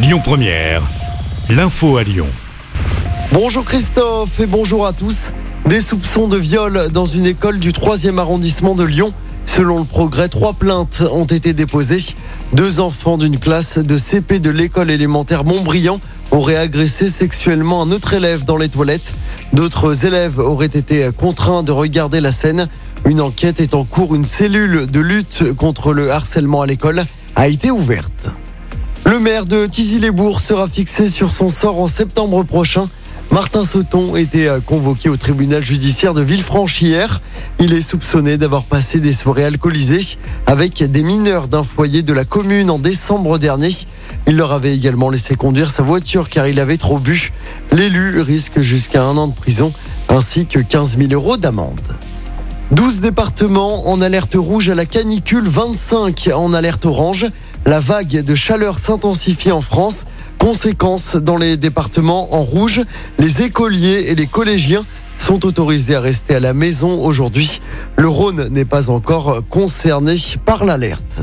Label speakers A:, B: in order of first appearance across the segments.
A: Lyon Première, l'info à Lyon.
B: Bonjour Christophe et bonjour à tous. Des soupçons de viol dans une école du 3e arrondissement de Lyon. Selon le progrès, trois plaintes ont été déposées. Deux enfants d'une classe de CP de l'école élémentaire Montbriand auraient agressé sexuellement un autre élève dans les toilettes. D'autres élèves auraient été contraints de regarder la scène. Une enquête est en cours. Une cellule de lutte contre le harcèlement à l'école a été ouverte. Le maire de Tizy-les-Bourgs sera fixé sur son sort en septembre prochain. Martin Sauton était convoqué au tribunal judiciaire de Villefranche hier. Il est soupçonné d'avoir passé des soirées alcoolisées avec des mineurs d'un foyer de la commune en décembre dernier. Il leur avait également laissé conduire sa voiture car il avait trop bu. L'élu risque jusqu'à un an de prison ainsi que 15 000 euros d'amende. 12 départements en alerte rouge à la canicule, 25 en alerte orange. La vague de chaleur s'intensifie en France. Conséquence dans les départements en rouge, les écoliers et les collégiens sont autorisés à rester à la maison aujourd'hui. Le Rhône n'est pas encore concerné par l'alerte.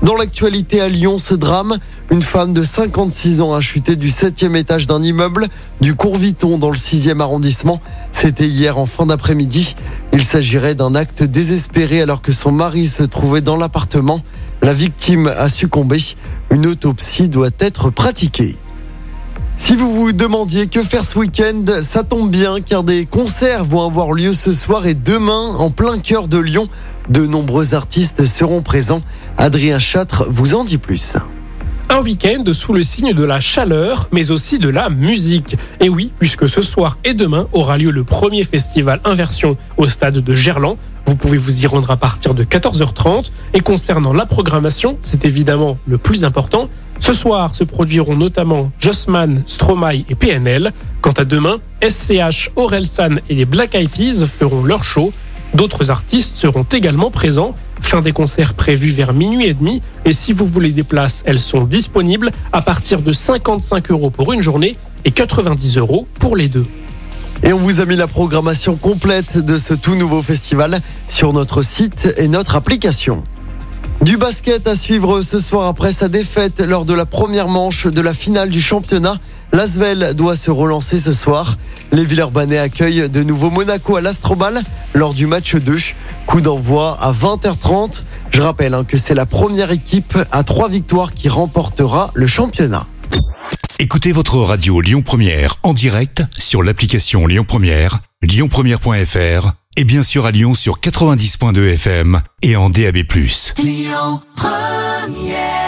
B: Dans l'actualité à Lyon, ce drame, une femme de 56 ans a chuté du 7e étage d'un immeuble du Courviton dans le 6e arrondissement. C'était hier en fin d'après-midi. Il s'agirait d'un acte désespéré alors que son mari se trouvait dans l'appartement. La victime a succombé. Une autopsie doit être pratiquée. Si vous vous demandiez que faire ce week-end, ça tombe bien car des concerts vont avoir lieu ce soir et demain en plein cœur de Lyon. De nombreux artistes seront présents. Adrien Châtre vous en dit plus.
C: Un week-end sous le signe de la chaleur, mais aussi de la musique. Et oui, puisque ce soir et demain aura lieu le premier festival Inversion au stade de Gerland. Vous pouvez vous y rendre à partir de 14h30. Et concernant la programmation, c'est évidemment le plus important. Ce soir se produiront notamment Jossman, Stromae et PNL. Quant à demain, SCH, Orelsan et les Black Eyed Peas feront leur show. D'autres artistes seront également présents. Fin des concerts prévus vers minuit et demi. Et si vous voulez des places, elles sont disponibles à partir de 55 euros pour une journée et 90 euros pour les deux.
B: Et on vous a mis la programmation complète de ce tout nouveau festival sur notre site et notre application. Du basket à suivre ce soir après sa défaite lors de la première manche de la finale du championnat. L'Asvel doit se relancer ce soir. Les Villeurbanais accueillent de nouveau Monaco à l'Astrobal lors du match 2. Coup d'envoi à 20h30. Je rappelle hein, que c'est la première équipe à trois victoires qui remportera le championnat.
A: Écoutez votre radio Lyon Première en direct sur l'application Lyon Première, lyonpremière.fr et bien sûr à Lyon sur 90.2 FM et en DAB+.
D: Lyon Première